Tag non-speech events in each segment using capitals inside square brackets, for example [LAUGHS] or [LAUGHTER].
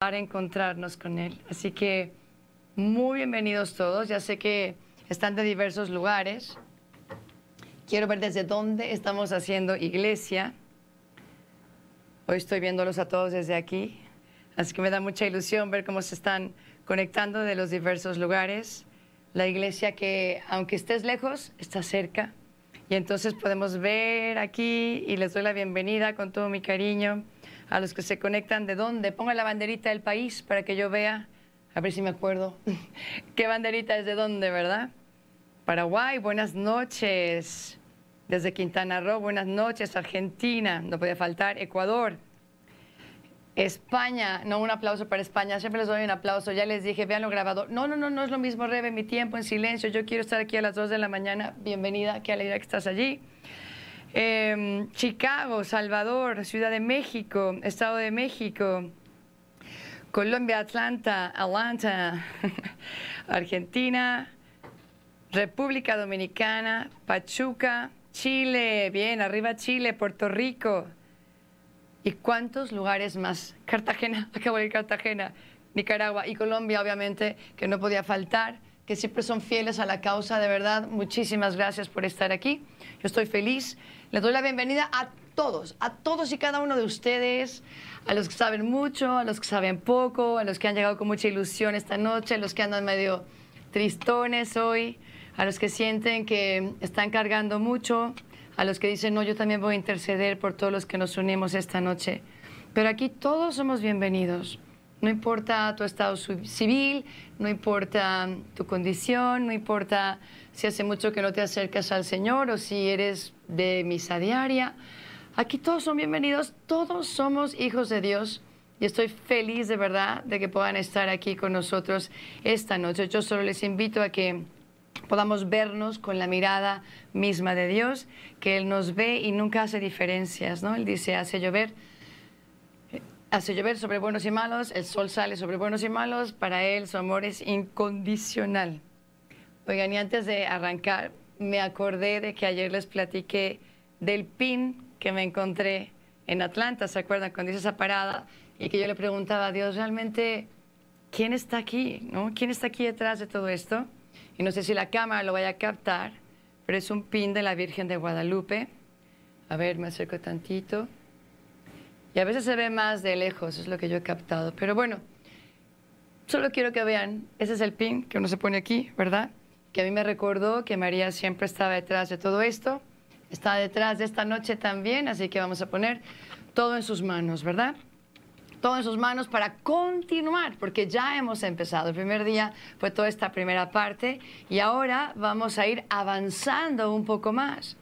para encontrarnos con Él. Así que muy bienvenidos todos. Ya sé que están de diversos lugares. Quiero ver desde dónde estamos haciendo iglesia. Hoy estoy viéndolos a todos desde aquí. Así que me da mucha ilusión ver cómo se están conectando de los diversos lugares. La iglesia que, aunque estés lejos, está cerca. Y entonces podemos ver aquí y les doy la bienvenida con todo mi cariño a los que se conectan de dónde. Ponga la banderita del país para que yo vea, a ver si me acuerdo, [LAUGHS] qué banderita es de dónde, ¿verdad? Paraguay, buenas noches. Desde Quintana Roo, buenas noches. Argentina, no puede faltar. Ecuador. España, no un aplauso para España, siempre les doy un aplauso, ya les dije, vean lo grabado. No, no, no, no es lo mismo, Rebe, mi tiempo en silencio, yo quiero estar aquí a las 2 de la mañana, bienvenida, qué alegría que estás allí. Em, Chicago, Salvador, Ciudad de México, Estado de México, Colombia, Atlanta, Atlanta, [LAUGHS] Argentina, República Dominicana, Pachuca, Chile, bien, arriba Chile, Puerto Rico. ¿Y cuántos lugares más? Cartagena, [LAUGHS] acabo de ir Cartagena, Nicaragua y Colombia, obviamente, que no podía faltar que siempre son fieles a la causa, de verdad, muchísimas gracias por estar aquí. Yo estoy feliz. Les doy la bienvenida a todos, a todos y cada uno de ustedes, a los que saben mucho, a los que saben poco, a los que han llegado con mucha ilusión esta noche, a los que andan medio tristones hoy, a los que sienten que están cargando mucho, a los que dicen, no, yo también voy a interceder por todos los que nos unimos esta noche. Pero aquí todos somos bienvenidos. No importa tu estado civil, no importa tu condición, no importa si hace mucho que no te acercas al Señor o si eres de misa diaria. Aquí todos son bienvenidos, todos somos hijos de Dios y estoy feliz de verdad de que puedan estar aquí con nosotros esta noche. Yo solo les invito a que podamos vernos con la mirada misma de Dios, que Él nos ve y nunca hace diferencias, ¿no? Él dice, hace llover hace llover sobre buenos y malos, el sol sale sobre buenos y malos, para él su amor es incondicional. Oigan, y antes de arrancar, me acordé de que ayer les platiqué del pin que me encontré en Atlanta, ¿se acuerdan? Cuando hice esa parada y que yo le preguntaba a Dios, realmente, ¿quién está aquí? ¿no? ¿Quién está aquí detrás de todo esto? Y no sé si la cámara lo vaya a captar, pero es un pin de la Virgen de Guadalupe. A ver, me acerco tantito. Y a veces se ve más de lejos, es lo que yo he captado. Pero bueno, solo quiero que vean, ese es el pin que uno se pone aquí, ¿verdad? Que a mí me recordó que María siempre estaba detrás de todo esto, está detrás de esta noche también, así que vamos a poner todo en sus manos, ¿verdad? Todo en sus manos para continuar, porque ya hemos empezado. El primer día fue toda esta primera parte y ahora vamos a ir avanzando un poco más.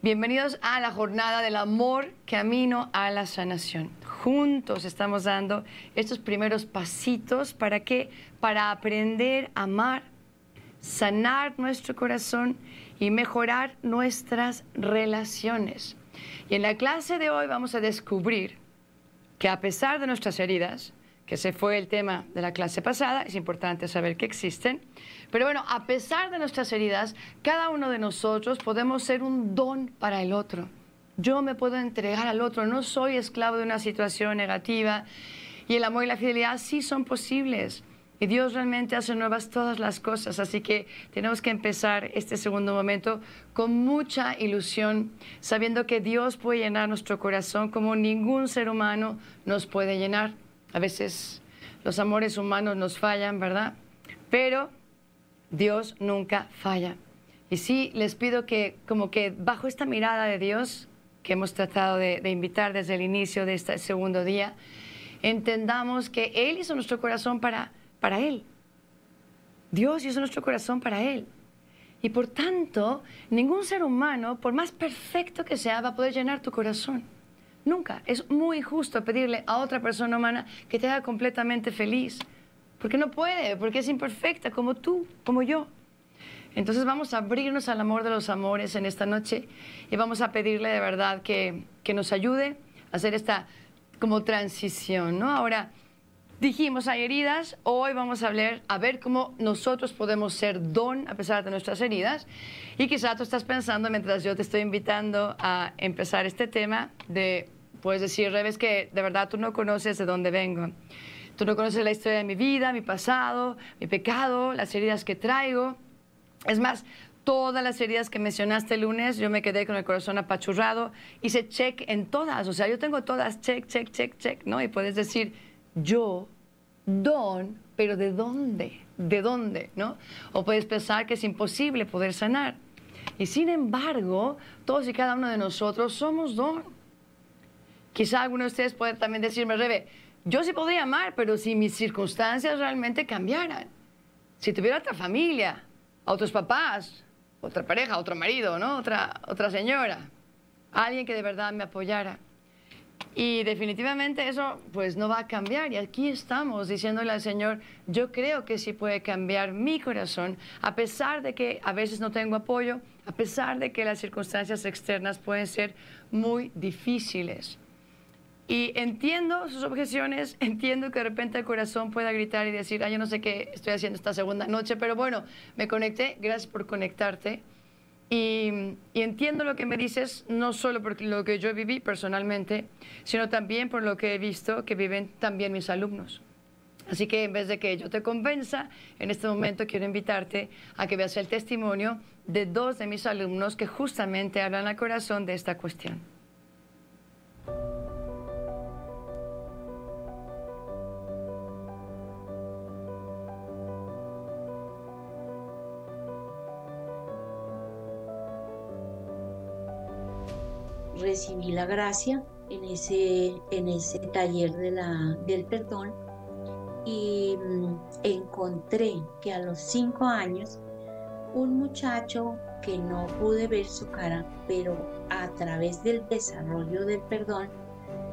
Bienvenidos a la jornada del amor camino a la sanación. Juntos estamos dando estos primeros pasitos para qué? Para aprender a amar, sanar nuestro corazón y mejorar nuestras relaciones. Y en la clase de hoy vamos a descubrir que a pesar de nuestras heridas, que ese fue el tema de la clase pasada, es importante saber que existen. Pero bueno, a pesar de nuestras heridas, cada uno de nosotros podemos ser un don para el otro. Yo me puedo entregar al otro, no soy esclavo de una situación negativa. Y el amor y la fidelidad sí son posibles. Y Dios realmente hace nuevas todas las cosas. Así que tenemos que empezar este segundo momento con mucha ilusión, sabiendo que Dios puede llenar nuestro corazón como ningún ser humano nos puede llenar. A veces los amores humanos nos fallan, ¿verdad? Pero Dios nunca falla. Y sí, les pido que como que bajo esta mirada de Dios que hemos tratado de, invitar desde el inicio de este segundo día, entendamos que Él hizo nuestro corazón para, para Él. Dios hizo nuestro corazón para Él. Y por tanto, ningún ser humano, por más perfecto que sea, va a poder llenar tu corazón. Nunca. Es muy injusto pedirle a otra persona humana que te haga completamente feliz. Porque no puede, porque es imperfecta como tú, como yo. Entonces vamos a abrirnos al amor de los amores en esta noche y vamos a pedirle de verdad que, que nos ayude a hacer esta como transición, ¿no? Ahora, dijimos, hay heridas, hoy vamos a hablar, a ver cómo nosotros podemos ser don a pesar de nuestras heridas. Y quizá tú estás pensando, mientras yo te estoy invitando a empezar este tema, de puedes decir, Rebe, que de verdad tú no conoces de dónde vengo. Tú no conoces la historia de mi vida, mi pasado, mi pecado, las heridas que traigo. Es más, todas las heridas que mencionaste el lunes, yo me quedé con el corazón apachurrado, hice check en todas, o sea, yo tengo todas, check, check, check, check, ¿no? Y puedes decir, yo, don, pero ¿de dónde? ¿De dónde? ¿No? O puedes pensar que es imposible poder sanar. Y sin embargo, todos y cada uno de nosotros somos don. Quizá alguno de ustedes puede también decirme, Rebe, yo sí podría amar, pero si mis circunstancias realmente cambiaran, si tuviera otra familia, otros papás, otra pareja, otro marido, ¿no? Otra, otra señora, alguien que de verdad me apoyara. Y definitivamente eso pues no va a cambiar. Y aquí estamos diciéndole al Señor, yo creo que sí puede cambiar mi corazón, a pesar de que a veces no tengo apoyo, a pesar de que las circunstancias externas pueden ser muy difíciles. Y entiendo sus objeciones, [LAUGHS] entiendo que de repente el corazón pueda gritar y decir, ay, yo no sé qué estoy haciendo esta segunda noche, pero bueno, me conecté, gracias por conectarte. Y, y, entiendo lo que me dices, no solo por lo que yo viví personalmente, sino también por lo que he visto que viven también mis alumnos. Así que en vez de que yo te convenza, en este momento quiero invitarte a que veas el testimonio de dos de mis alumnos que justamente hablan al corazón de esta cuestión. Recibí la gracia en ese, en ese taller de la, del perdón y mm, encontré que a los cinco años un muchacho que no pude ver su cara, pero a través del desarrollo del perdón,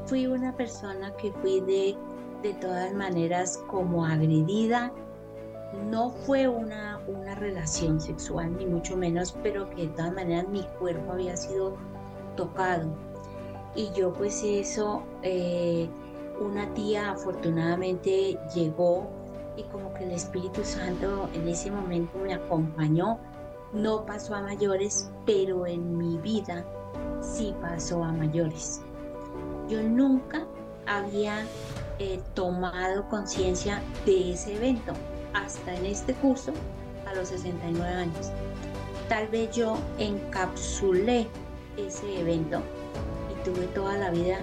fui una persona que fui de, de todas maneras como agredida. No fue una, una relación sexual, ni mucho menos, pero que de todas maneras mi cuerpo había sido tocado. Y yo pues eso, eh, una tía afortunadamente llegó y como que el Espíritu Santo en ese momento me acompañó. No pasó a mayores, pero en mi vida sí pasó a mayores. Yo nunca había eh, tomado conciencia de ese evento hasta en este curso a los 69 años. Tal vez yo encapsulé ese evento y tuve toda la vida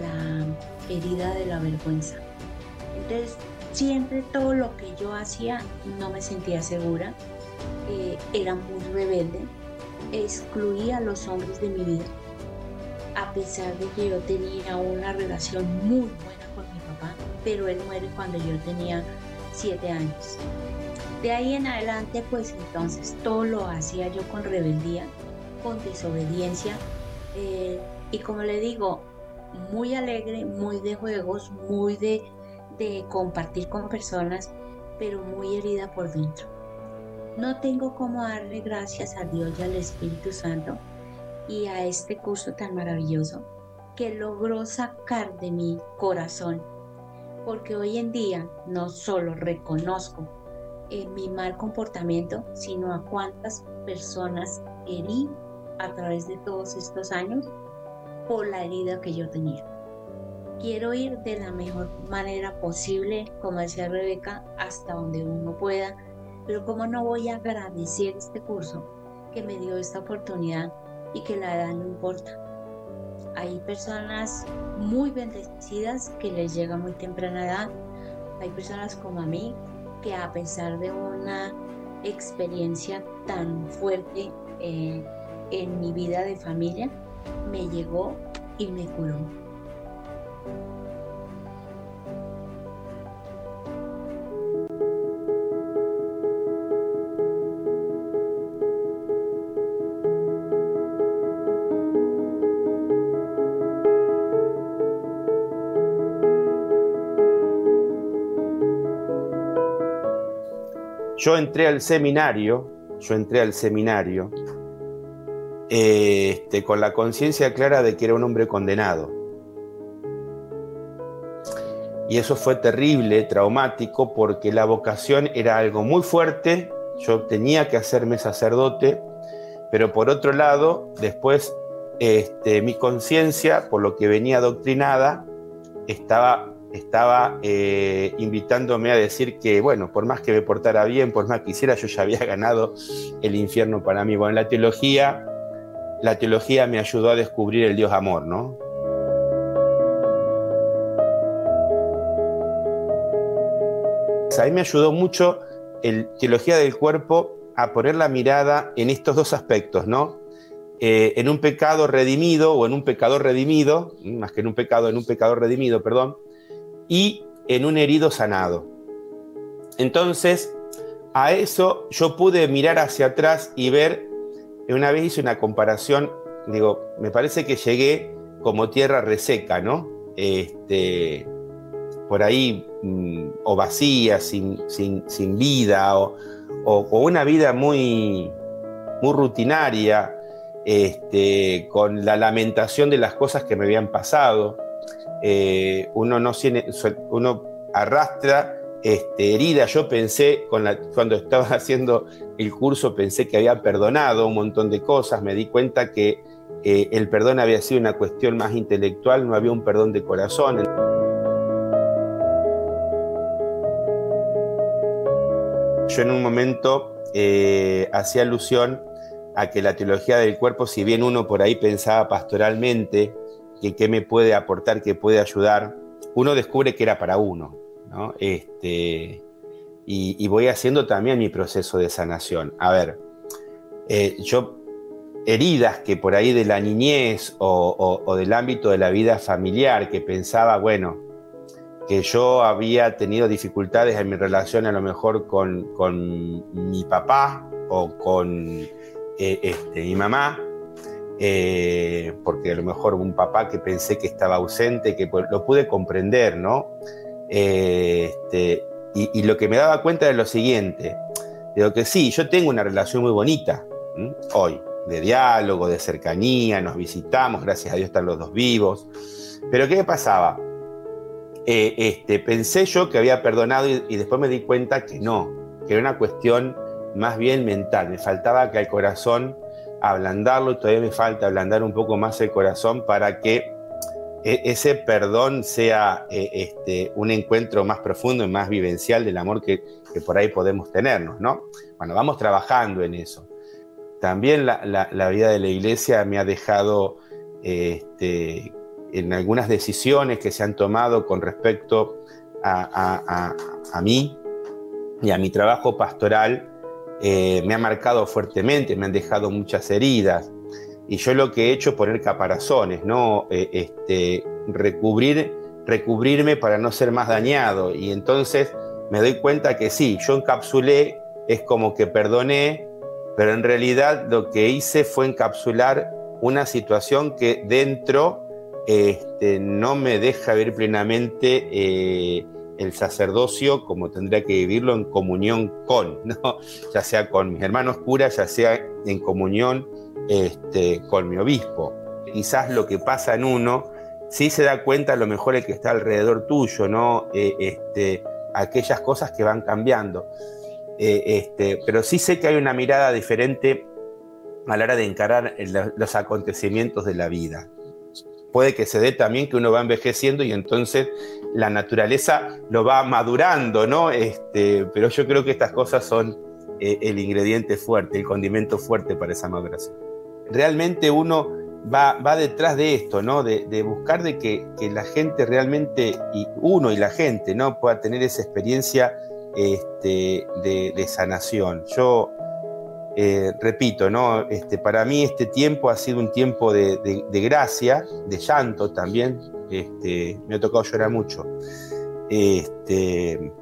la herida de la vergüenza. Entonces, siempre todo lo que yo hacía no me sentía segura, eh, era muy rebelde, excluía a los hombres de mi vida, a pesar de que yo tenía una relación muy buena con mi papá, pero él muere cuando yo tenía siete años. De ahí en adelante, pues entonces todo lo hacía yo con rebeldía, con desobediencia eh, y como le digo, muy alegre, muy de juegos, muy de, de compartir con personas, pero muy herida por dentro. No tengo cómo darle gracias a Dios y al Espíritu Santo y a este curso tan maravilloso que logró sacar de mi corazón, porque hoy en día no solo reconozco eh, mi mal comportamiento, sino a cuántas personas herí a través de todos estos años por la herida que yo tenía. Quiero ir de la mejor manera posible, como decía Rebeca, hasta donde uno pueda, pero como no voy a agradecer este curso que me dio esta oportunidad y que la edad no importa. Hay personas muy bendecidas que les llega muy temprana edad. Hay personas como a mí que a pesar de una experiencia tan fuerte eh, en mi vida de familia me llegó y me curó. Yo entré al seminario, yo entré al seminario este, con la conciencia clara de que era un hombre condenado. Y eso fue terrible, traumático, porque la vocación era algo muy fuerte, yo tenía que hacerme sacerdote, pero por otro lado, después este, mi conciencia, por lo que venía adoctrinada, estaba, eh, invitándome a decir que, bueno, por más que me portara bien, por más que hiciera, yo ya había [LAUGHS] ganado el infierno para mí. Bueno, la teología, la teología me ayudó a descubrir el Dios amor, ¿no? A mí me ayudó mucho el Teología del Cuerpo a poner la mirada en estos dos aspectos, ¿no? Eh, en un pecado redimido o en un pecador redimido, más que en un pecado, en un pecador redimido, perdón, y en un herido sanado. Entonces, a eso yo pude mirar hacia atrás y ver, una vez hice una comparación, digo, me parece que llegué como tierra reseca, ¿no? Este, por ahí, mm, o vacía, sin, sin, vida, o, una vida muy, muy rutinaria, este, con la lamentación de las cosas que me habían pasado. Eh, uno, no uno arrastra este, herida. Yo pensé, cuando estaba [LAUGHS] haciendo el curso, pensé que había perdonado un montón de cosas. Me di cuenta que eh, el perdón había sido una cuestión más intelectual, no había un perdón de corazón. Yo en un momento eh, hacía alusión a que la teología del cuerpo, si bien uno por ahí pensaba pastoralmente que qué me puede aportar, qué puede ayudar, uno descubre que era para uno. Este, y, voy haciendo también mi proceso de sanación. A ver, eh, yo heridas que por ahí de la niñez o, del ámbito de la vida familiar, que pensaba, bueno, que yo había tenido dificultades en mi relación a lo mejor con, con mi papá o con eh, este, mi mamá, eh, porque a lo mejor un papá que pensé que estaba ausente, que lo pude comprender, ¿no? Eh, este, y, lo que me daba cuenta es lo siguiente, digo que sí, yo tengo una relación muy bonita hoy, de diálogo, de cercanía, nos visitamos, gracias a Dios están los dos vivos, pero ¿qué me pasaba? este, pensé yo que había perdonado y después me di cuenta que no, que era una cuestión más bien mental. Me faltaba que al corazón ablandarlo todavía me falta ablandar un poco más el corazón para que ese perdón sea e, este, un encuentro más profundo y más vivencial del amor que, por ahí podemos tenernos, ¿no? Bueno, vamos trabajando en eso. También la, vida de la iglesia me ha dejado este, en algunas decisiones que se han tomado con respecto a, a mí y a mi trabajo pastoral, eh, me ha marcado fuertemente, me han dejado muchas heridas. Y yo lo que he hecho es poner caparazones, ¿no? Eh, este, recubrir, recubrirme para no ser más dañado. Y entonces me doy cuenta que sí, yo encapsulé, es como que perdoné, pero en realidad lo que hice fue encapsular una situación que dentro este, no me deja ver plenamente eh, el sacerdocio como tendría que vivirlo en comunión con, ¿no? [LAUGHS] ya sea con mis hermanos curas, ya sea en comunión este, con mi obispo. Quizás lo que pasa en uno, sí se da cuenta a lo mejor el que está alrededor tuyo, ¿no? Eh, este, aquellas cosas que van cambiando. Eh, este, pero sí sé que hay una mirada diferente a la hora de encarar los acontecimientos de la vida puede que se dé también que uno va envejeciendo y entonces la naturaleza lo va madurando, ¿no? Este, pero yo creo que estas cosas son eh, el ingrediente fuerte, el condimento fuerte para esa maduración. Realmente uno va, va detrás de esto, ¿no? De, buscar de que, la gente realmente, y uno y la gente, ¿no? Pueda tener esa experiencia este, de, de sanación. Yo eh, repito, ¿no? Este, para mí este tiempo ha sido un tiempo de, gracia, de llanto también. Este, me ha tocado llorar mucho. Este,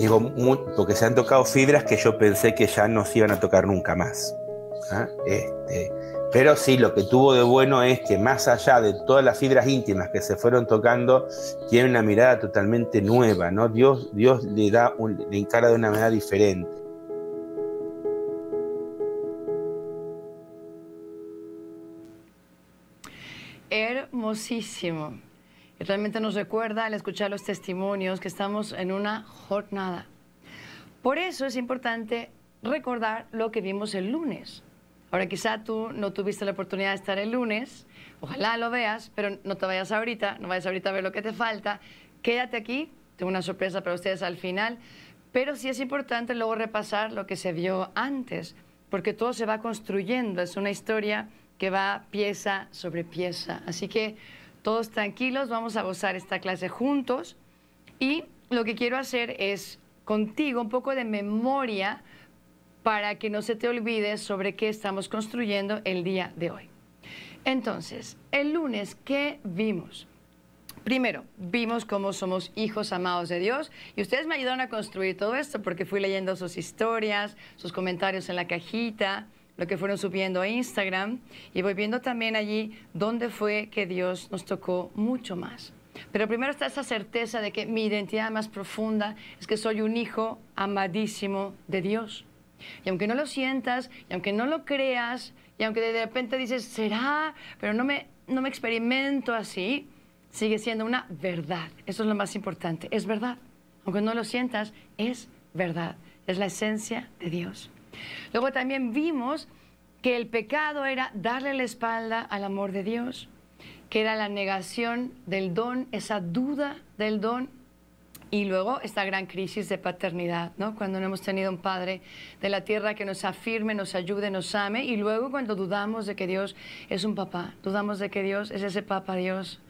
digo, porque se han tocado fibras que yo pensé que ya no se iban a tocar nunca más. ¿ah? Este, pero sí, lo que tuvo de bueno es que más allá de todas las fibras íntimas que se fueron tocando, tiene una mirada totalmente nueva, ¿no? Dios, Dios le da le encara de una manera diferente. Hermosísimo. Realmente nos recuerda al escuchar los testimonios que estamos en una jornada. Por eso es importante recordar lo que vimos el lunes. Ahora quizá tú no tuviste la oportunidad de estar el lunes, ojalá lo veas, pero no te vayas ahorita, no vayas ahorita a ver lo que te falta, quédate aquí, tengo una sorpresa para ustedes al final, pero sí es importante luego repasar lo que se vio antes, porque todo se va construyendo, es una historia que va pieza sobre pieza, así que todos tranquilos, vamos a gozar esta clase juntos y lo que quiero hacer es contigo un poco de memoria para que no se te olvide sobre qué estamos construyendo el día de hoy. Entonces, el lunes, ¿qué vimos? Primero, vimos cómo somos hijos amados de Dios y ustedes me ayudaron a construir todo esto porque fui leyendo sus historias, sus comentarios en la cajita, lo que fueron subiendo a Instagram y voy viendo también allí dónde fue que Dios nos tocó mucho más. Pero primero está esa certeza de que mi identidad más profunda es que soy un hijo amadísimo de Dios. Y aunque no lo sientas, y aunque no lo creas, y aunque de repente dices, será, pero no me, no me experimento así, sigue siendo una verdad. Eso es lo más importante, es verdad. Aunque no lo sientas, es verdad. Es la esencia de Dios. Luego también vimos que el pecado era darle la espalda al amor de Dios, que era la negación del don, esa duda del don y luego esta gran crisis de paternidad, ¿no? Cuando no hemos tenido un padre de la tierra que nos afirme, nos ayude, nos ame. Y luego cuando dudamos de que Dios es un papá, dudamos de que Dios es ese papá Dios.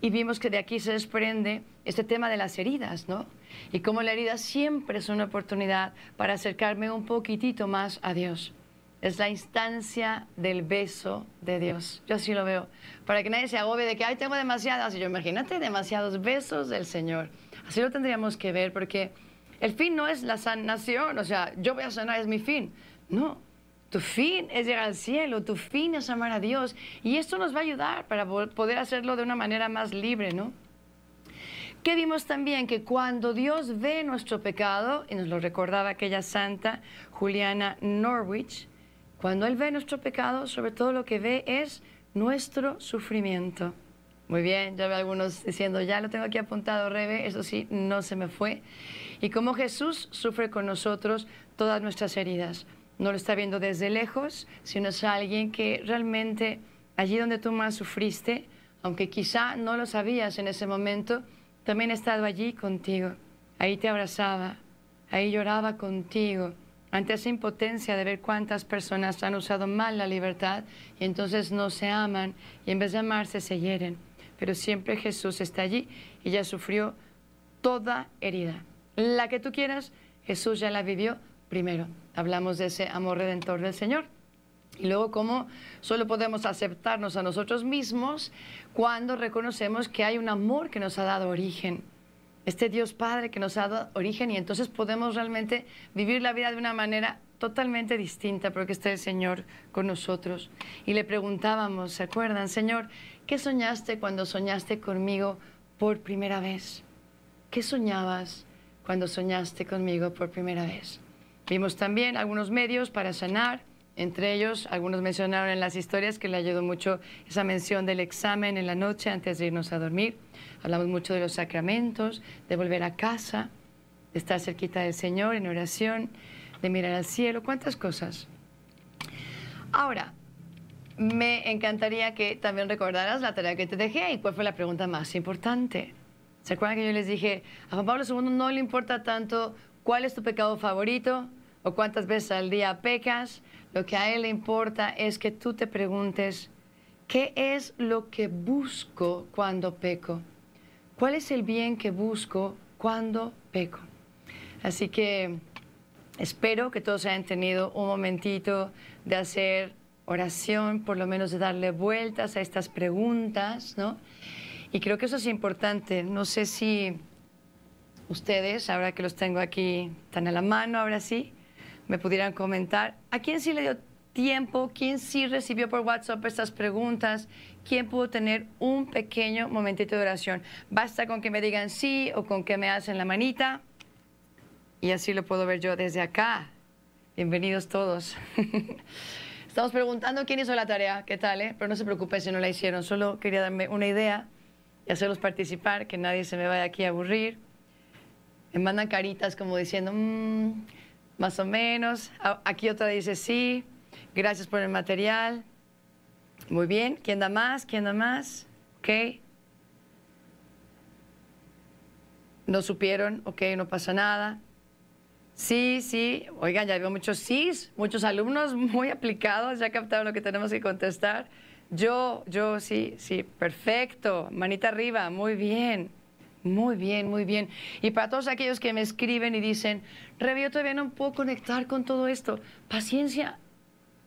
Y vimos que de aquí se desprende este tema de las heridas, ¿no? Y cómo la herida siempre es una oportunidad para acercarme un poquitito más a Dios. Es la instancia del beso de Dios. Yo así lo veo. Para que nadie se agobie de que, ay, tengo demasiadas. Y yo, imagínate, demasiados besos del Señor. Así lo tendríamos que ver, porque el fin no es la sanación, o sea, yo voy a sanar, es mi fin. No, tu fin es llegar al cielo, tu fin es amar a Dios. Y esto nos va a ayudar para poder hacerlo de una manera más libre, ¿no? Que vimos también que cuando Dios ve nuestro pecado, y nos lo recordaba aquella santa Juliana Norwich, cuando Él ve nuestro pecado, sobre todo lo que ve es nuestro sufrimiento. Muy bien, ya veo algunos diciendo, ya lo tengo aquí apuntado, Rebe, eso sí, no se me fue. Y como Jesús sufre con nosotros todas nuestras heridas. No lo está viendo desde lejos, sino es alguien que realmente allí donde tú más sufriste, aunque quizá no lo sabías en ese momento, también ha estado allí contigo. Ahí te abrazaba, ahí lloraba contigo, ante esa impotencia de ver cuántas personas han usado mal la libertad y entonces no se aman y en vez de amarse se hieren pero siempre Jesús está allí y ya sufrió toda herida. La que tú quieras, Jesús ya la vivió primero. Hablamos de ese amor redentor del Señor. Y luego cómo solo podemos aceptarnos a nosotros mismos cuando reconocemos que hay un amor que nos ha dado origen. Este Dios Padre que nos ha dado origen y entonces podemos realmente vivir la vida de una manera totalmente distinta porque está el Señor con nosotros. Y le preguntábamos, ¿se acuerdan? Señor, ¿Qué soñaste cuando soñaste conmigo por primera vez? ¿Qué soñabas cuando soñaste conmigo por primera vez? Vimos también algunos medios para sanar, entre ellos algunos mencionaron en las historias que le ayudó mucho esa mención del examen en la noche antes de irnos a dormir. Hablamos mucho de los sacramentos, de volver a casa, de estar cerquita del Señor en oración, de mirar al cielo, cuántas cosas. Ahora, me encantaría que también recordaras la tarea que te dejé y cuál fue la pregunta más importante. ¿Se acuerdan que yo les dije, a Juan Pablo II no le importa tanto cuál es tu pecado favorito o cuántas veces al día pecas? Lo que a él le importa es que tú te preguntes, ¿qué es lo que busco cuando peco? ¿Cuál es el bien que busco cuando peco? Así que espero que todos hayan tenido un momentito de hacer oración, por lo menos de darle vueltas a estas preguntas, ¿no? Y creo que eso es importante. No sé si ustedes, ahora que los tengo aquí tan a la mano, ahora sí, me pudieran comentar, ¿a quién sí le dio tiempo? ¿Quién sí recibió por WhatsApp estas preguntas? ¿Quién pudo tener un pequeño momentito de oración? Basta con que me digan sí o con que me hacen la manita. Y así lo puedo ver yo desde acá. Bienvenidos todos. [LAUGHS] Estamos preguntando quién hizo la tarea, qué tal, eh? pero no se preocupe si no la hicieron, solo quería darme una idea y hacerlos participar, que nadie se me vaya aquí a aburrir. Me mandan caritas como diciendo, mm, más o menos. Aquí otra dice sí. Gracias por el material. Muy bien. ¿Quién da más? ¿Quién da más? Ok. No supieron, ok, no pasa nada. Sí, sí. Oigan, ya veo muchos sís, muchos alumnos muy aplicados, ya captaron lo que tenemos que contestar. Yo, yo, sí, sí, perfecto. Manita arriba, muy bien. Muy bien, muy bien. Y para todos aquellos que me escriben y dicen, Rebe, todavía no puedo conectar con todo esto, paciencia.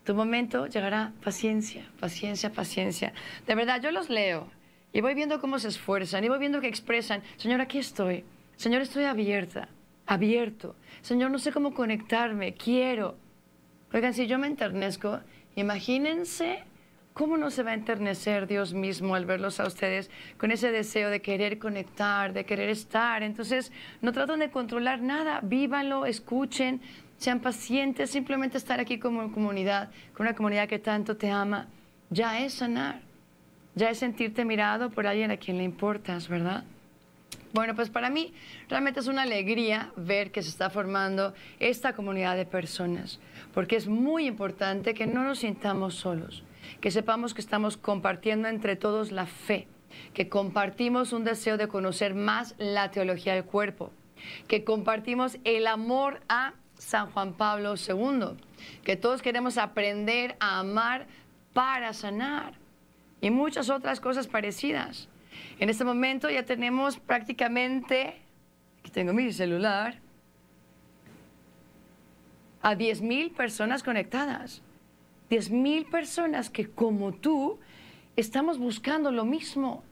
Tu momento llegará, paciencia, paciencia, paciencia. De verdad, yo los leo y voy viendo cómo se esfuerzan y voy viendo que expresan, Señor, aquí estoy. Señor, estoy abierta, abierto. Señor, no sé cómo conectarme, quiero. Oigan, si yo me enternezco, imagínense ¿Cómo no se va a enternecer Dios mismo al verlos a ustedes con ese deseo de querer conectar, de querer estar? Entonces, no traten de controlar nada, vívanlo, escuchen, sean pacientes, simplemente estar aquí como comunidad, con una comunidad que tanto te ama, ya es sanar, ya es sentirte mirado por alguien a quien le importas, ¿verdad? Bueno, pues para mí realmente es una alegría ver que se está formando esta comunidad de personas, porque es muy importante que no nos sintamos solos que sepamos que estamos compartiendo entre todos la fe, que compartimos un deseo de conocer más la teología del cuerpo, que compartimos el amor a San Juan Pablo II, que todos queremos aprender a amar para sanar y muchas otras cosas parecidas. En este momento ya tenemos prácticamente, aquí tengo mi celular, a 10.000 personas conectadas. 10.000 personas que como tú estamos buscando lo mismo.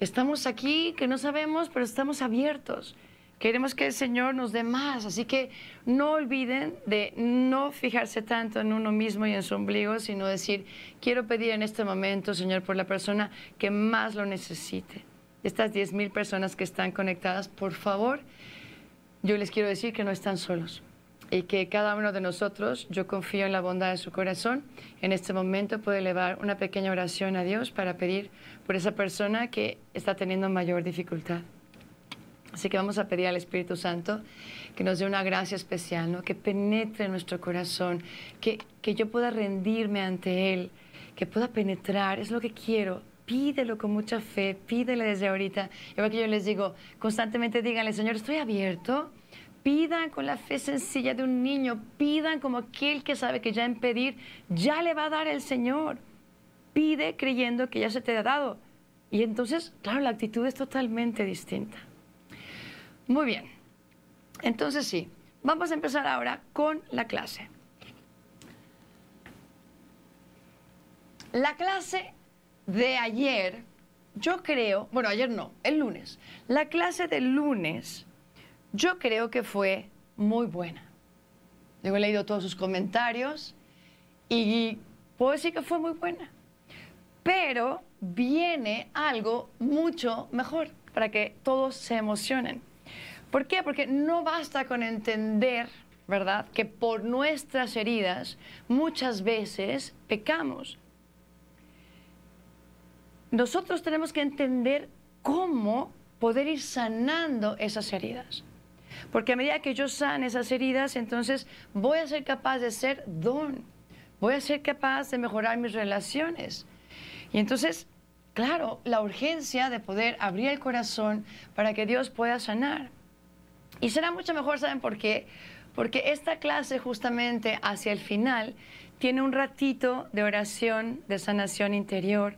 Estamos aquí que no sabemos, pero estamos abiertos. Queremos que el Señor nos dé más, así que no olviden de no fijarse tanto en uno mismo y en su ombligo, sino decir, quiero pedir en este momento, Señor, por la persona que más lo necesite. Estas 10.000 personas que están conectadas, por favor, yo les quiero decir que no están solos y que cada uno de nosotros, yo confío en la bondad de su corazón, en este momento puede elevar una pequeña oración a Dios para pedir por esa persona que está teniendo mayor dificultad. Así que vamos a pedir al Espíritu Santo que nos dé una gracia especial, ¿no? que penetre en nuestro corazón, que, que yo pueda rendirme ante Él, que pueda penetrar, es lo que quiero. Pídelo con mucha fe, pídele desde ahorita. Igual que yo les digo, constantemente díganle, Señor, estoy abierto Pidan con la fe sencilla de un niño, pidan como aquel que sabe que ya en pedir ya le va a dar el Señor. Pide creyendo que ya se te ha dado. Y entonces, claro, la actitud es totalmente distinta. Muy bien. Entonces sí, vamos a empezar ahora con la clase. La clase de ayer, yo creo, bueno, ayer no, el lunes. La clase del lunes yo creo que fue muy buena. Yo he leído todos sus comentarios y puedo decir que fue muy buena. Pero viene algo mucho mejor para que todos se emocionen. ¿Por qué? Porque no basta con entender, ¿verdad?, que por nuestras heridas muchas veces pecamos. Nosotros tenemos que entender cómo poder ir sanando esas heridas. Porque a medida que yo sane esas heridas, entonces voy a ser capaz de ser don. Voy a ser capaz de mejorar mis relaciones. Y entonces, claro, la urgencia de poder abrir el corazón para que Dios pueda sanar. Y será mucho mejor, ¿saben por qué? Porque esta clase justamente hacia el final tiene un ratito de oración, de sanación interior,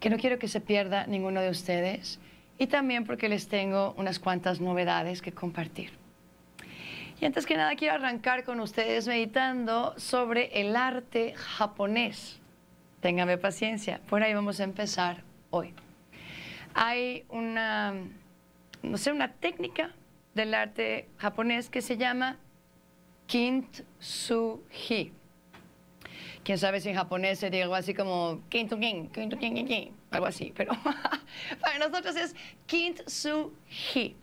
que no quiero que se pierda ninguno de ustedes y también porque les tengo unas cuantas novedades que compartir. Y antes que nada quiero arrancar con ustedes meditando sobre el arte japonés. Ténganme paciencia, por ahí vamos a empezar hoy. Hay una, no sé, una técnica del arte japonés que se llama kintsugi quién sabe si en japonés sería algo así como algo así, pero [LAUGHS] para nosotros es kintsugi.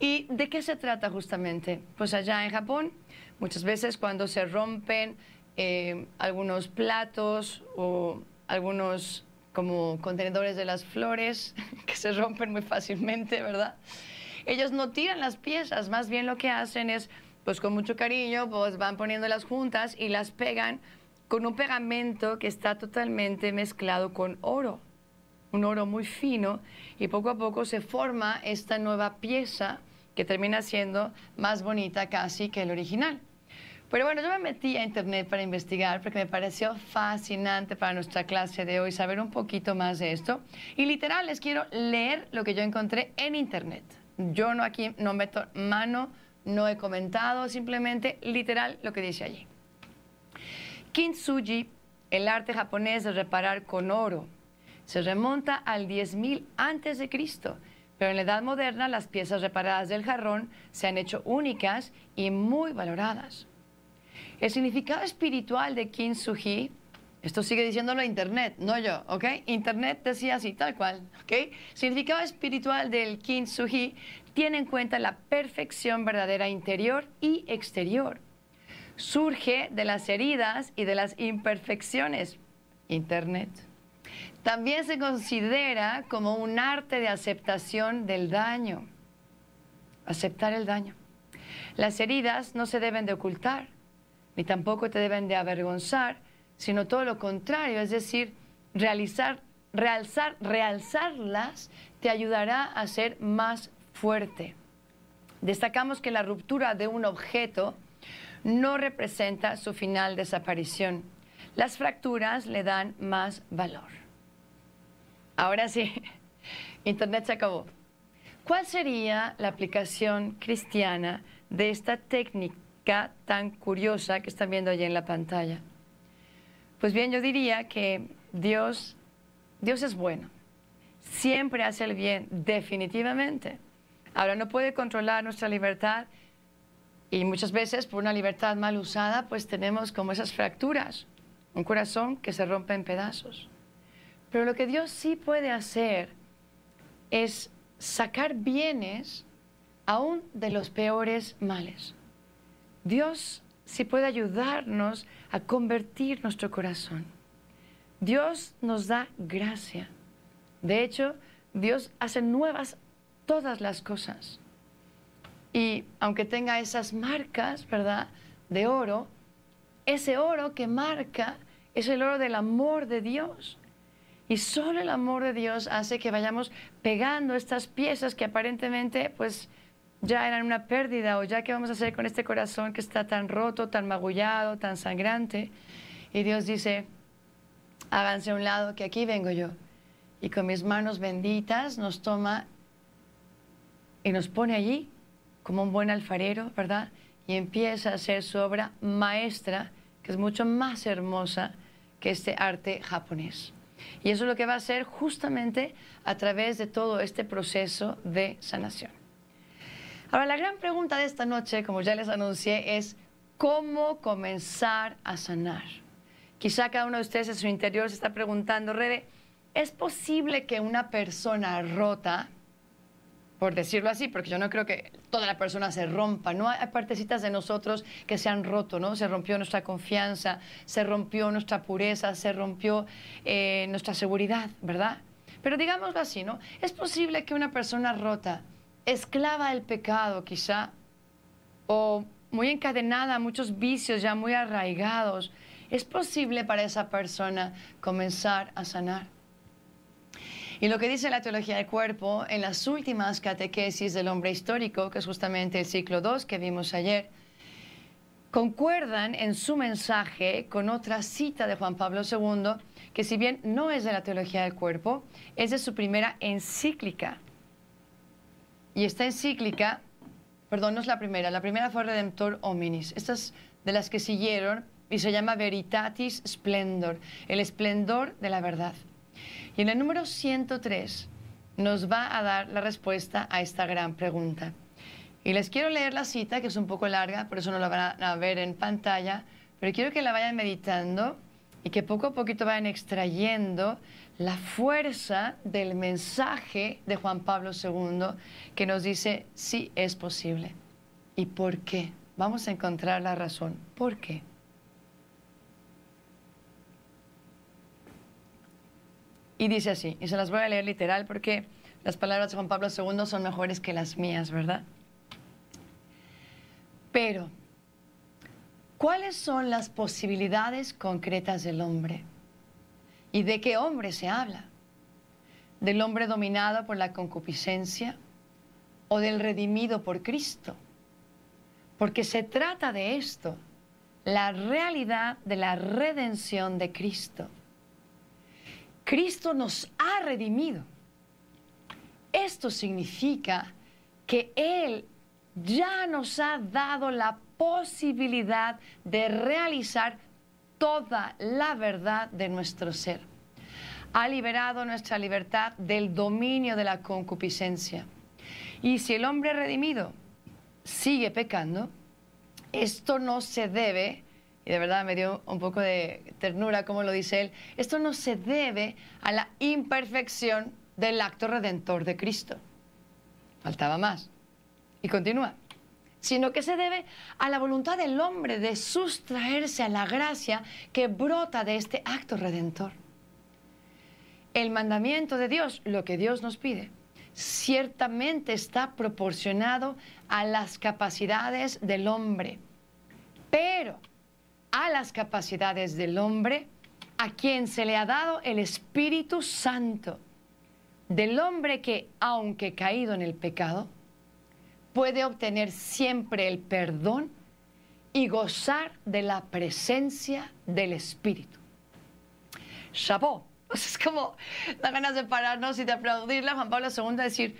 ¿Y de qué se trata justamente? Pues allá en Japón, muchas veces cuando se rompen eh, algunos platos o algunos como contenedores de las flores, [LAUGHS] que se rompen muy fácilmente, ¿verdad? Ellos no tiran las piezas, más bien lo que hacen es pues con mucho cariño, pues van poniéndolas juntas y las pegan con un pegamento que está totalmente mezclado con oro, un oro muy fino, y poco a poco se forma esta nueva pieza que termina siendo más bonita casi que el original. Pero bueno, yo me metí a internet para investigar porque me pareció fascinante para nuestra clase de hoy saber un poquito más de esto. Y literal les quiero leer lo que yo encontré en internet. Yo no aquí no meto mano, no he comentado, simplemente literal lo que dice allí. Kintsugi, el arte japonés de reparar con oro, se remonta al 10.000 antes de Cristo, pero en la Edad Moderna las piezas reparadas del jarrón se han hecho únicas y muy valoradas. El significado espiritual de kintsugi, esto sigue diciéndolo Internet, no yo, ¿ok? Internet decía así, tal cual, ¿ok? Significado espiritual del kintsugi tiene en cuenta la perfección verdadera interior y exterior. Surge de las heridas y de las imperfecciones. Internet. También se considera como un arte de aceptación del daño. Aceptar el daño. Las heridas no se deben de ocultar ni tampoco te deben de avergonzar, sino todo lo contrario, es decir, realizar, realzar, realzarlas te ayudará a ser más fuerte. Destacamos que la ruptura de un objeto no representa su final desaparición. Las fracturas le dan más valor. Ahora sí, [LAUGHS] Internet se acabó. ¿Cuál sería la aplicación cristiana de esta técnica? tan curiosa que están viendo allí en la pantalla? Pues bien, yo diría que Dios, Dios es bueno. Siempre hace el bien, definitivamente. Ahora no puede controlar nuestra libertad y muchas veces por una libertad mal usada pues tenemos como esas fracturas, un corazón que se rompe en pedazos. Pero lo que Dios sí puede hacer es sacar bienes aún de los peores males. Dios sí puede ayudarnos a convertir nuestro corazón. Dios nos da gracia. De hecho, Dios hace nuevas todas las cosas. Y aunque tenga esas marcas, ¿verdad?, de oro, ese oro que marca es el oro del amor de Dios. Y solo el amor de Dios hace que vayamos pegando estas piezas que aparentemente, pues, ya eran una pérdida o ya qué vamos a hacer con este corazón que está tan roto, tan magullado, tan sangrante. Y Dios dice, háganse a un lado que aquí vengo yo. Y con mis manos benditas nos toma y nos pone allí como un buen alfarero, ¿verdad? Y empieza a hacer su obra maestra, que es mucho más hermosa que este arte japonés. Y eso es lo que va a hacer justamente a través de todo este proceso de sanación. Ahora, la gran pregunta de esta noche, como ya les anuncié, es cómo comenzar a sanar. Quizá cada uno de ustedes en su interior se está preguntando, Rebe, ¿es posible que una persona rota, por decirlo así, porque yo no creo que toda la persona se rompa, ¿no? Hay partecitas de nosotros que se han roto, ¿no? Se rompió nuestra confianza, se rompió nuestra pureza, se rompió eh, nuestra seguridad, ¿verdad? Pero digámoslo así, ¿no? Es posible que una persona rota esclava del pecado quizá, o muy encadenada a muchos vicios ya muy arraigados, es posible para esa persona comenzar a sanar. Y lo que dice la teología del cuerpo en las últimas catequesis del hombre histórico, que es justamente el ciclo 2 que vimos ayer, concuerdan en su mensaje con otra cita de Juan Pablo II, que si bien no es de la teología del cuerpo, es de su primera encíclica, y esta encíclica, perdón, no es la primera, la primera fue Redemptor Hominis. Estas de las que siguieron y se llama Veritatis Splendor, el esplendor de la verdad. Y en el número 103 nos va a dar la respuesta a esta gran pregunta. Y les quiero leer la cita, que es un poco larga, por eso no la van a ver en pantalla, pero quiero que la vayan meditando y que poco a poquito vayan extrayendo la fuerza del mensaje de Juan Pablo II que nos dice, sí es posible. ¿Y por qué? Vamos a encontrar la razón. ¿Por qué? Y dice así, y se las voy a leer literal porque las palabras de Juan Pablo II son mejores que las mías, ¿verdad? Pero, ¿cuáles son las posibilidades concretas del hombre? ¿Y de qué hombre se habla? ¿Del hombre dominado por la concupiscencia o del redimido por Cristo? Porque se trata de esto, la realidad de la redención de Cristo. Cristo nos ha redimido. Esto significa que Él ya nos ha dado la posibilidad de realizar toda la verdad de nuestro ser. Ha liberado nuestra libertad del dominio de la concupiscencia. Y si el hombre redimido sigue pecando, esto no se debe, y de verdad me dio un poco de ternura como lo dice él, esto no se debe a la imperfección del acto redentor de Cristo. Faltaba más. Y continúa sino que se debe a la voluntad del hombre de sustraerse a la gracia que brota de este acto redentor. El mandamiento de Dios, lo que Dios nos pide, ciertamente está proporcionado a las capacidades del hombre, pero a las capacidades del hombre a quien se le ha dado el Espíritu Santo, del hombre que, aunque caído en el pecado, puede obtener siempre el perdón y gozar de la presencia del Espíritu. Chabó. [LAUGHS] Es como, da ganas de pararnos y de aplaudirle a Juan Pablo II decir,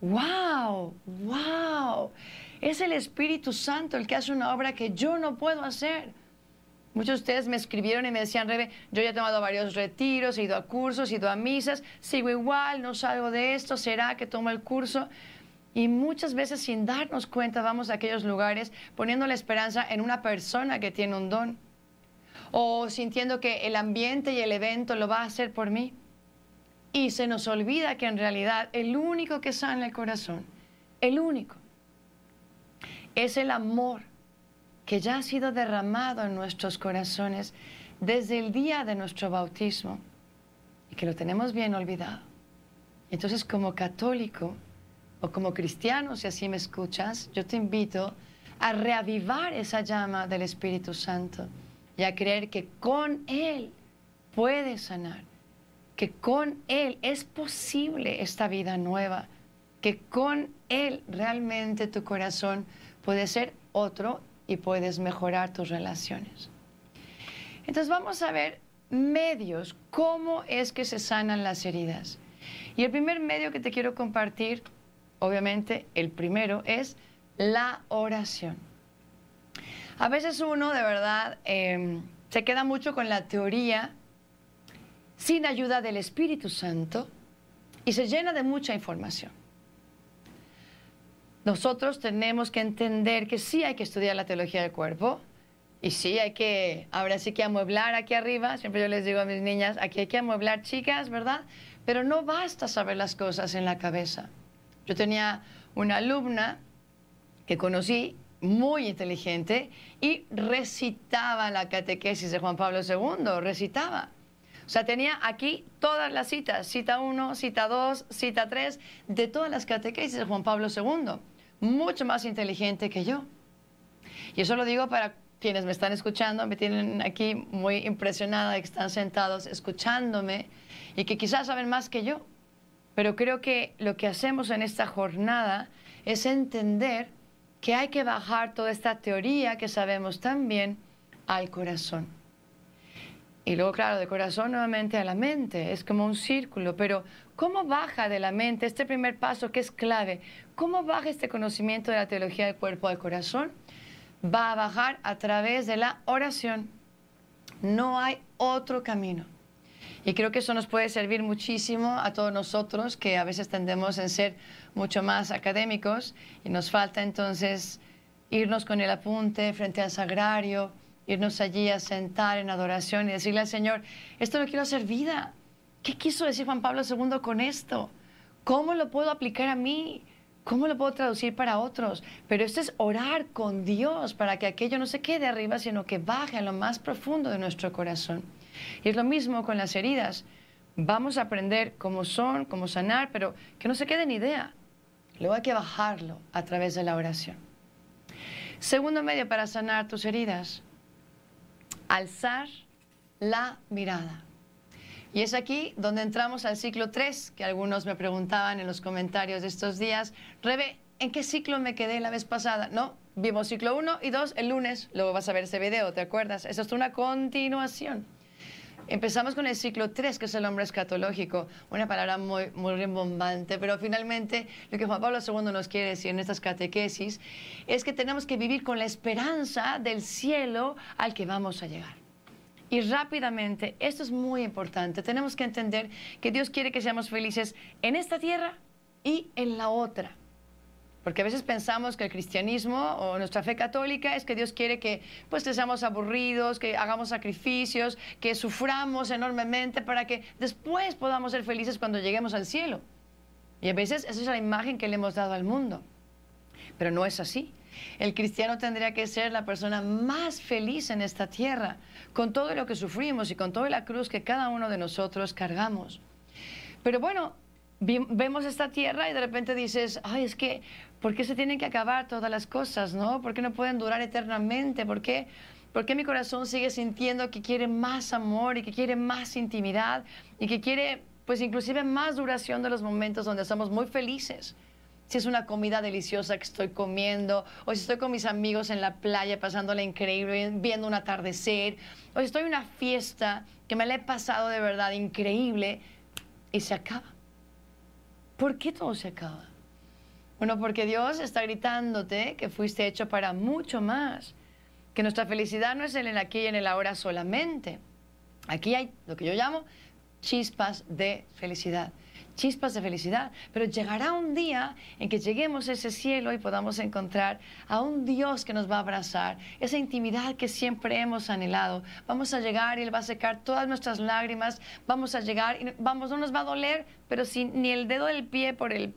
wow, wow, es el Espíritu Santo el que hace una obra que yo no puedo hacer. Muchos de ustedes me escribieron y me decían, Rebe, yo ya he tomado varios retiros, he ido a cursos, he ido a misas, sigo igual, no salgo de esto, ¿será que tomo el curso? Y muchas veces sin darnos cuenta vamos a aquellos lugares poniendo la esperanza en una persona que tiene un don. O sintiendo que el ambiente y el evento lo va a hacer por mí. Y se nos olvida que en realidad el único que sana el corazón, el único, es el amor que ya ha sido derramado en nuestros corazones desde el día de nuestro bautismo y que lo tenemos bien olvidado. Entonces como católico, o como cristiano, si así me escuchas, yo te invito a reavivar esa llama del Espíritu Santo y a creer que con Él puedes sanar, que con Él es posible esta vida nueva, que con Él realmente tu corazón puede ser otro y puedes mejorar tus relaciones. Entonces vamos a ver medios, cómo es que se sanan las heridas. Y el primer medio que te quiero compartir obviamente el primero es la oración. A veces uno de verdad em, se queda mucho con la teoría sin ayuda del Espíritu Santo y se llena de mucha información. Nosotros tenemos que entender que sí hay que estudiar la teología del cuerpo y sí hay que, ahora sí que amueblar aquí arriba, siempre yo les digo a mis niñas, aquí hay que amueblar chicas, ¿verdad? Pero no basta saber las cosas en la cabeza. Yo tenía una alumna que conocí muy inteligente y recitaba la catequesis de Juan Pablo II, recitaba. O sea, tenía aquí todas las citas, cita 1, cita 2, cita 3, de todas las catequesis de Juan Pablo II. Mucho más inteligente que yo. Y eso lo digo para quienes me están escuchando, me tienen aquí muy impresionada que están sentados escuchándome y que quizás saben más que yo. Pero creo que lo que hacemos en esta jornada es entender que hay que bajar toda esta teoría que sabemos tan bien al corazón. Y luego, claro, de corazón nuevamente a la mente, es como un círculo, pero ¿cómo baja de la mente este primer paso que es clave? ¿Cómo baja este conocimiento de la teología del cuerpo al corazón? Va a bajar a través de la oración. No hay otro camino. Y creo que eso nos puede servir muchísimo a todos nosotros que a veces tendemos en ser mucho más académicos y nos falta entonces irnos con el apunte frente al sagrario, irnos allí a sentar en adoración y decirle al Señor, esto lo quiero hacer vida. ¿Qué quiso decir Juan Pablo II con esto? ¿Cómo lo puedo aplicar a mí? ¿Cómo lo puedo traducir para otros? Pero esto es orar con Dios para que aquello no se quede arriba, sino que baje a lo más profundo de nuestro corazón. Y es lo mismo con las heridas. Vamos a aprender cómo son, cómo sanar, pero que no se quede ni idea. Luego hay que bajarlo a través de la oración. Segundo medio para sanar tus heridas, alzar la mirada. Y es aquí donde entramos al ciclo 3, que algunos me preguntaban en los comentarios de estos días, Rebe, ¿en qué ciclo me quedé la vez pasada? No, vimos ciclo 1 y 2 el lunes, luego vas a ver ese video, ¿te acuerdas? Eso es una continuación. Empezamos con el ciclo 3, que es el hombre escatológico, una palabra muy, muy rimbombante, pero finalmente lo que Juan Pablo II nos quiere decir en estas catequesis es que tenemos que vivir con la esperanza del cielo al que vamos a llegar. Y rápidamente, esto es muy importante, tenemos que entender que Dios quiere que seamos felices en esta tierra y en la otra. Porque a veces pensamos que el cristianismo o nuestra fe católica es que Dios quiere que pues seamos aburridos, que hagamos sacrificios, que suframos enormemente para que después podamos ser felices cuando lleguemos al cielo. Y a veces esa es la imagen que le hemos dado al mundo. Pero no es así. El cristiano tendría que ser la persona más feliz en esta tierra, con todo lo que sufrimos y con toda la cruz que cada uno de nosotros cargamos. Pero bueno, vemos esta tierra y de repente dices, ay, es que, ¿por qué se tienen que acabar todas las cosas, no? ¿Por qué no pueden durar eternamente? ¿Por qué, ¿Por qué mi corazón sigue sintiendo que quiere más amor y que quiere más intimidad y que quiere, pues, inclusive más duración de los momentos donde somos muy felices? si es una comida deliciosa que estoy comiendo, o si estoy con mis amigos en la playa pasándola increíble, viendo un atardecer, o si estoy en una fiesta que me la he pasado de verdad increíble y se acaba. ¿Por qué todo se acaba? Bueno, porque Dios está gritándote que fuiste hecho para mucho más, que nuestra felicidad no es en el aquí y en el ahora solamente. Aquí hay lo que yo llamo chispas de felicidad chispas de felicidad, pero llegará un día en que lleguemos a ese cielo y podamos encontrar a un Dios que nos va a abrazar, esa intimidad que siempre hemos anhelado. Vamos a llegar y Él va a secar todas nuestras lágrimas, vamos a llegar y vamos, no nos va a doler, pero sin ni el dedo del pie por el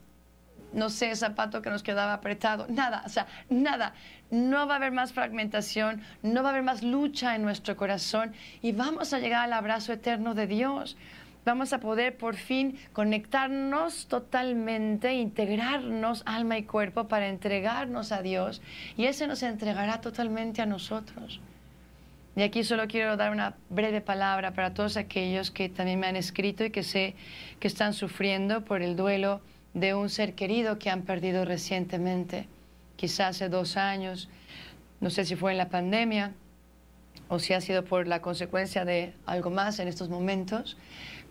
no sé, zapato que nos quedaba apretado, nada, o sea, nada. No va a haber más fragmentación, no va a haber más lucha en nuestro corazón y vamos a llegar al abrazo eterno de Dios vamos a poder por fin conectarnos totalmente, integrarnos alma y cuerpo para entregarnos a Dios y ese nos entregará totalmente a nosotros. Y aquí solo quiero dar una breve palabra para todos aquellos que también me han escrito y que sé que están sufriendo por el duelo de un ser querido que han perdido recientemente, quizás hace dos años, no sé si fue en la pandemia o si ha sido por la consecuencia de algo más en estos momentos,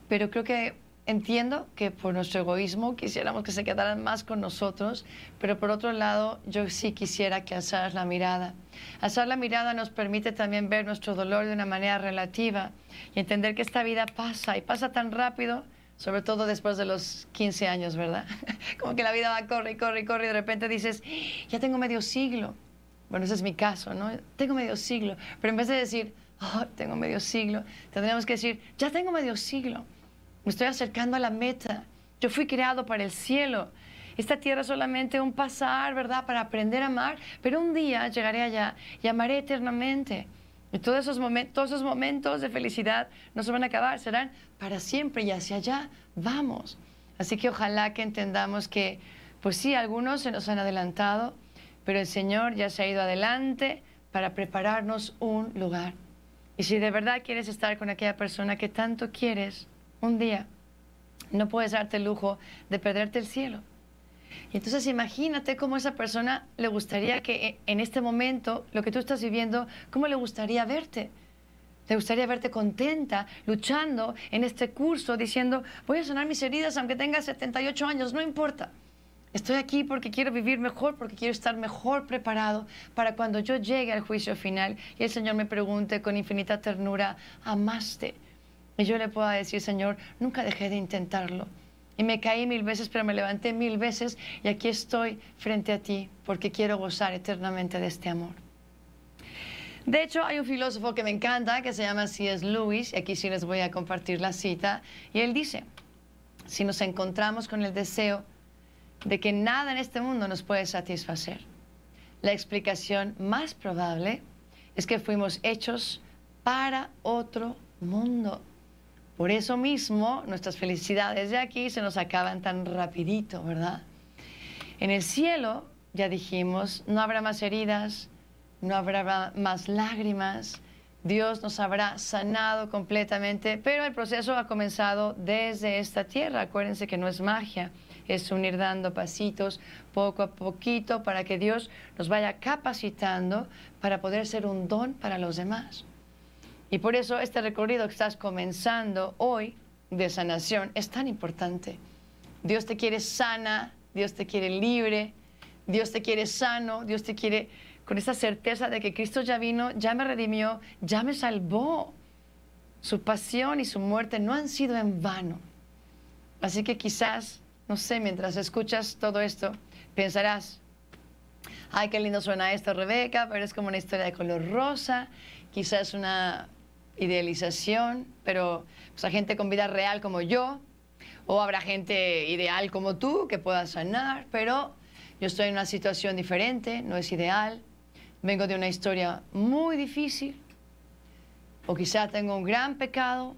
pero creo que entiendo que por nuestro egoísmo quisiéramos que se quedaran más con nosotros, pero por otro lado yo sí quisiera que alzaras la mirada. Alzar la mirada nos permite también ver nuestro dolor de una manera relativa y entender que esta vida pasa y pasa tan rápido, sobre todo después de los 15 años, ¿verdad? [LAUGHS] Como que la vida va, corre corre corre y de repente dices, ya tengo medio siglo. Bueno, ese es mi caso, ¿no? Tengo medio siglo. Pero en vez de decir, oh, tengo medio siglo, tendríamos que decir, ya tengo medio siglo me estoy acercando a la meta. Yo fui creado para el cielo. Esta tierra es solamente un pasar, ¿verdad? Para aprender a amar. Pero un día llegaré allá y amaré eternamente. Y todos esos, momentos, esos momentos de felicidad no se van a acabar, serán para siempre y hacia allá vamos. Así que ojalá que entendamos que, pues sí, algunos se nos han adelantado, pero el Señor ya se ha ido adelante para prepararnos un lugar. Y si de verdad quieres estar con aquella persona que tanto quieres, un día no puedes darte el lujo de perderte el cielo. Y entonces imagínate cómo esa persona le gustaría que en este momento, lo que tú estás viviendo, cómo le gustaría verte. Le gustaría verte contenta, luchando en este curso, diciendo, voy a sanar mis heridas aunque tenga 78 años, no importa. Estoy aquí porque quiero vivir mejor, porque quiero estar mejor preparado para cuando yo llegue al juicio final y el Señor me pregunte con infinita ternura, ¿amaste? Y yo le puedo decir, Señor, nunca dejé de intentarlo. Y me caí mil veces, pero me levanté mil veces y aquí estoy frente a ti porque quiero gozar eternamente de este amor. De hecho, hay un filósofo que me encanta que se llama C.S. Lewis, y aquí sí les voy a compartir la cita, y él dice, si nos encontramos con el deseo de que nada en este mundo nos puede satisfacer, la explicación más probable es que fuimos hechos para otro mundo. Por eso mismo nuestras felicidades de aquí se nos acaban tan rapidito, ¿verdad? En el cielo, ya dijimos, no habrá más heridas, no habrá más lágrimas, Dios nos habrá sanado completamente, pero el proceso ha comenzado desde esta tierra. Acuérdense que no es magia, es unir dando pasitos poco a poquito para que Dios nos vaya capacitando para poder ser un don para los demás. Y por eso este recorrido que estás comenzando hoy de sanación es tan importante. Dios te quiere sana, Dios te quiere libre, Dios te quiere sano, Dios te quiere con esa certeza de que Cristo ya vino, ya me redimió, ya me salvó. Su pasión y su muerte no han sido en vano. Así que quizás, no sé, mientras escuchas todo esto, pensarás, ay, qué lindo suena esto, Rebeca, pero es como una historia de color rosa, quizás una idealización, pero pues, hay gente con vida real como yo, o habrá gente ideal como tú que pueda sanar, pero yo estoy en una situación diferente, no es ideal, vengo de una historia muy difícil, o quizá tengo un gran pecado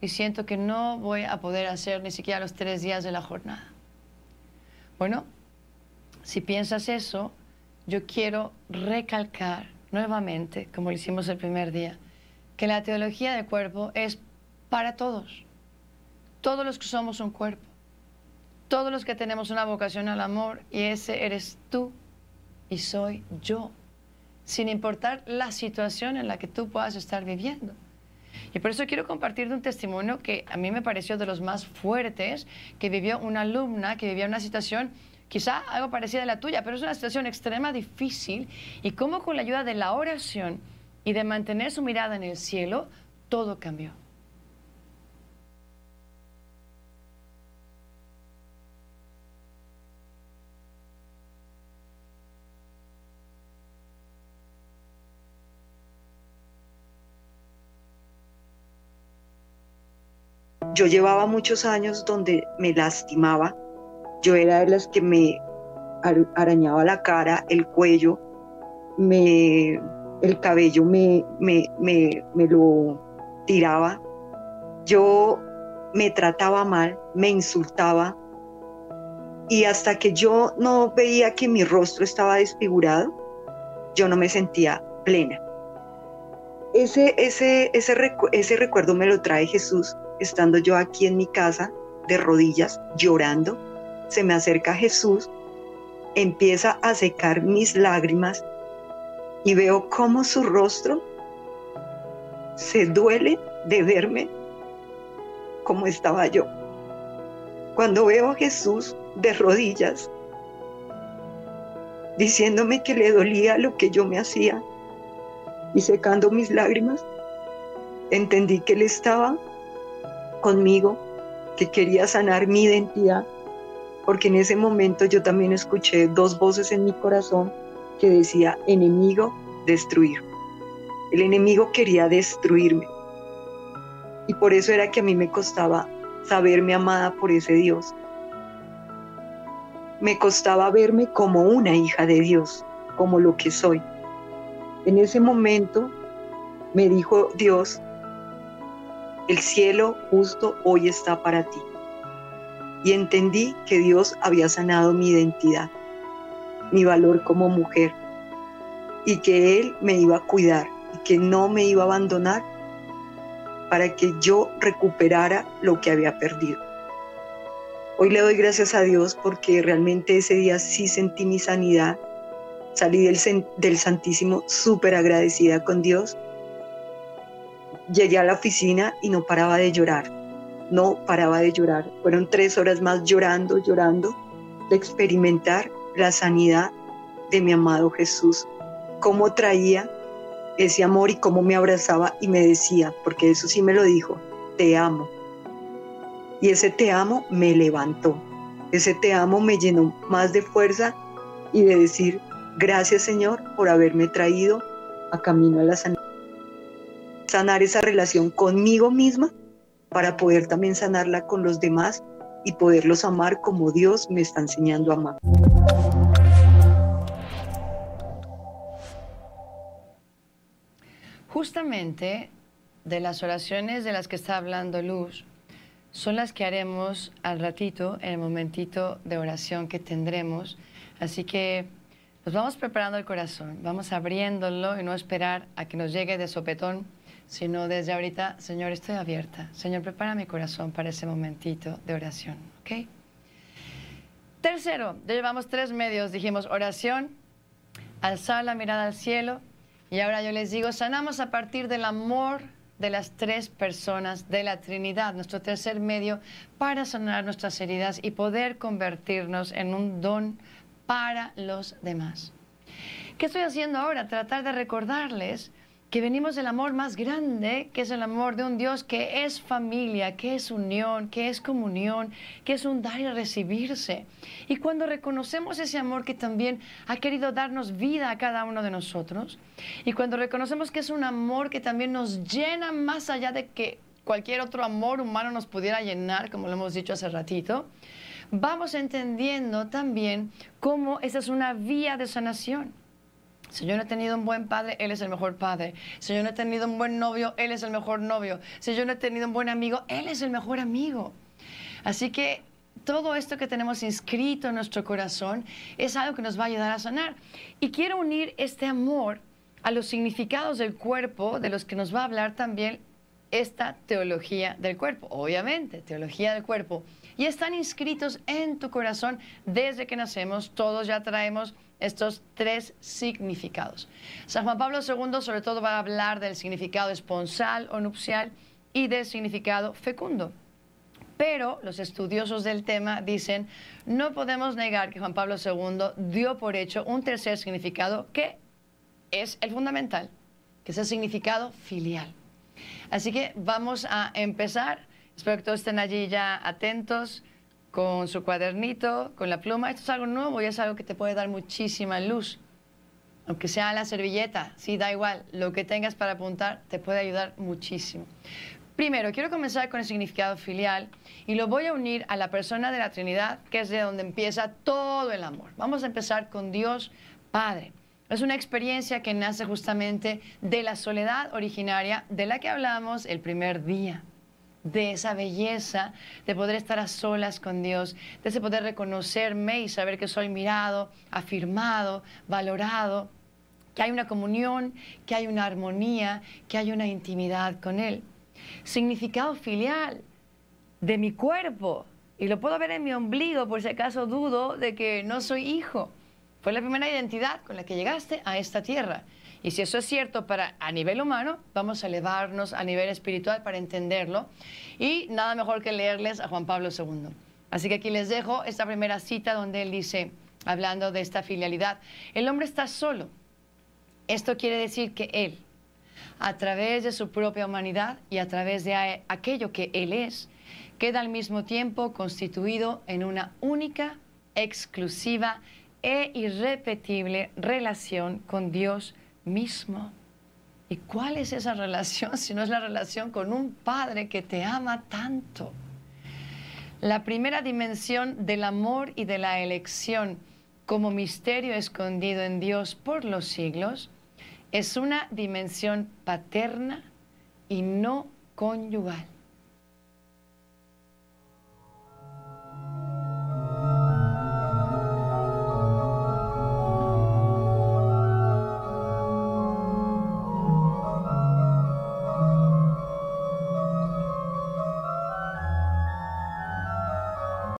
y siento que no voy a poder hacer ni siquiera los tres días de la jornada. Bueno, si piensas eso, yo quiero recalcar nuevamente, como lo hicimos el primer día, que la teología del cuerpo es para todos. Todos los que somos un cuerpo. Todos los que tenemos una vocación al amor y ese eres tú y soy yo. Sin importar la situación en la que tú puedas estar viviendo. Y por eso quiero compartir un testimonio que a mí me pareció de los más fuertes, que vivió una alumna que vivía una situación quizá algo parecido a la tuya, pero es una situación extrema, difícil, y cómo con la ayuda de la oración y de mantener su mirada en el cielo, todo cambió. Yo llevaba muchos años donde me lastimaba. Yo era de las que me arañaba la cara, el cuello, me el cabello me, me, me, me lo tiraba, yo me trataba mal, me insultaba y hasta que yo no veía que mi rostro estaba desfigurado, yo no me sentía plena. Ese, ese, ese, ese recuerdo me lo trae Jesús estando yo aquí en mi casa de rodillas llorando. Se me acerca Jesús, empieza a secar mis lágrimas y veo cómo su rostro se duele de verme como estaba yo. Cuando veo a Jesús de rodillas, diciéndome que le dolía lo que yo me hacía y secando mis lágrimas, entendí que Él estaba conmigo, que quería sanar mi identidad, porque en ese momento yo también escuché dos voces en mi corazón que decía enemigo, destruir. El enemigo quería destruirme. Y por eso era que a mí me costaba saberme amada por ese Dios. Me costaba verme como una hija de Dios, como lo que soy. En ese momento me dijo Dios, el cielo justo hoy está para ti. Y entendí que Dios había sanado mi identidad mi valor como mujer y que Él me iba a cuidar y que no me iba a abandonar para que yo recuperara lo que había perdido. Hoy le doy gracias a Dios porque realmente ese día sí sentí mi sanidad. Salí del, del Santísimo súper agradecida con Dios. Llegué a la oficina y no paraba de llorar. No paraba de llorar. Fueron tres horas más llorando, llorando, de experimentar la sanidad de mi amado Jesús, cómo traía ese amor y cómo me abrazaba y me decía, porque eso sí me lo dijo, te amo. Y ese te amo me levantó, ese te amo me llenó más de fuerza y de decir, gracias Señor por haberme traído a camino a la sanidad. Sanar esa relación conmigo misma para poder también sanarla con los demás y poderlos amar como Dios me está enseñando a amar. Justamente de las oraciones de las que está hablando Luz, son las que haremos al ratito, en el momentito de oración que tendremos. Así que Nos vamos preparando el corazón, vamos abriéndolo y no esperar a que nos llegue de sopetón, sino desde ahorita, Señor, estoy abierta. Señor, prepara mi corazón para ese momentito de oración, ¿ok? Tercero, ya llevamos tres medios, dijimos oración, alzar la mirada al cielo, y ahora yo les digo, sanamos a partir del amor de las tres personas de la Trinidad, nuestro tercer medio para sanar nuestras heridas y poder convertirnos en un don para los demás. ¿Qué estoy haciendo ahora? Tratar de recordarles que venimos del amor más grande, que es el amor de un Dios que es familia, que es unión, que es comunión, que es un dar y recibirse. Y cuando reconocemos ese amor que también ha querido darnos vida a cada uno de nosotros, y cuando reconocemos que es un amor que también nos llena más allá de que cualquier otro amor humano nos pudiera llenar, como lo hemos dicho hace ratito, vamos entendiendo también cómo esa es una vía de sanación. Si yo no he tenido un buen padre, Él es el mejor padre. Si yo no he tenido un buen novio, Él es el mejor novio. Si yo no he tenido un buen amigo, Él es el mejor amigo. Así que todo esto que tenemos inscrito en nuestro corazón es algo que nos va a ayudar a sanar. Y quiero unir este amor a los significados del cuerpo, de los que nos va a hablar también esta teología del cuerpo. Obviamente, teología del cuerpo y están inscritos en tu corazón desde que nacemos. Todos ya traemos estos tres significados. San Juan Pablo II sobre todo va a hablar del significado esponsal o nupcial y del significado fecundo. Pero los estudiosos del tema dicen, no podemos negar que Juan Pablo II dio por hecho un tercer significado que es el fundamental, que es el significado filial. Así que vamos a empezar Espero que todos estén allí ya atentos con su cuadernito, con la pluma. Esto es algo nuevo y es algo que te puede dar muchísima luz. Aunque sea la servilleta, sí, da igual. Lo que tengas para apuntar te puede ayudar muchísimo. Primero, quiero comenzar con el significado filial y lo voy a unir a la persona de la Trinidad, que es de donde empieza todo el amor. Vamos a empezar con Dios Padre. Es una experiencia que nace justamente de la soledad originaria de la que hablamos el primer día de esa belleza, de poder estar a solas con Dios, de ese poder reconocerme y saber que soy mirado, afirmado, valorado, que hay una comunión, que hay una armonía, que hay una intimidad con Él. Significado filial de mi cuerpo, y lo puedo ver en mi ombligo por si acaso dudo de que no soy hijo. Fue la primera identidad con la que llegaste a esta tierra. Y si eso es cierto para a nivel humano, vamos a elevarnos a nivel espiritual para entenderlo. Y nada mejor que leerles a Juan Pablo II. Así que aquí les dejo esta primera cita donde él dice, hablando de esta filialidad, el hombre está solo. Esto quiere decir que él, a través de su propia humanidad y a través de aquello que él es, queda al mismo tiempo constituido en una única, exclusiva e irrepetible relación con Dios mismo. ¿Y cuál es esa relación [LAUGHS] si no es la relación con un Padre que te ama tanto? La primera dimensión del amor y de la elección como misterio escondido en Dios por los siglos es una dimensión paterna y no conyugal.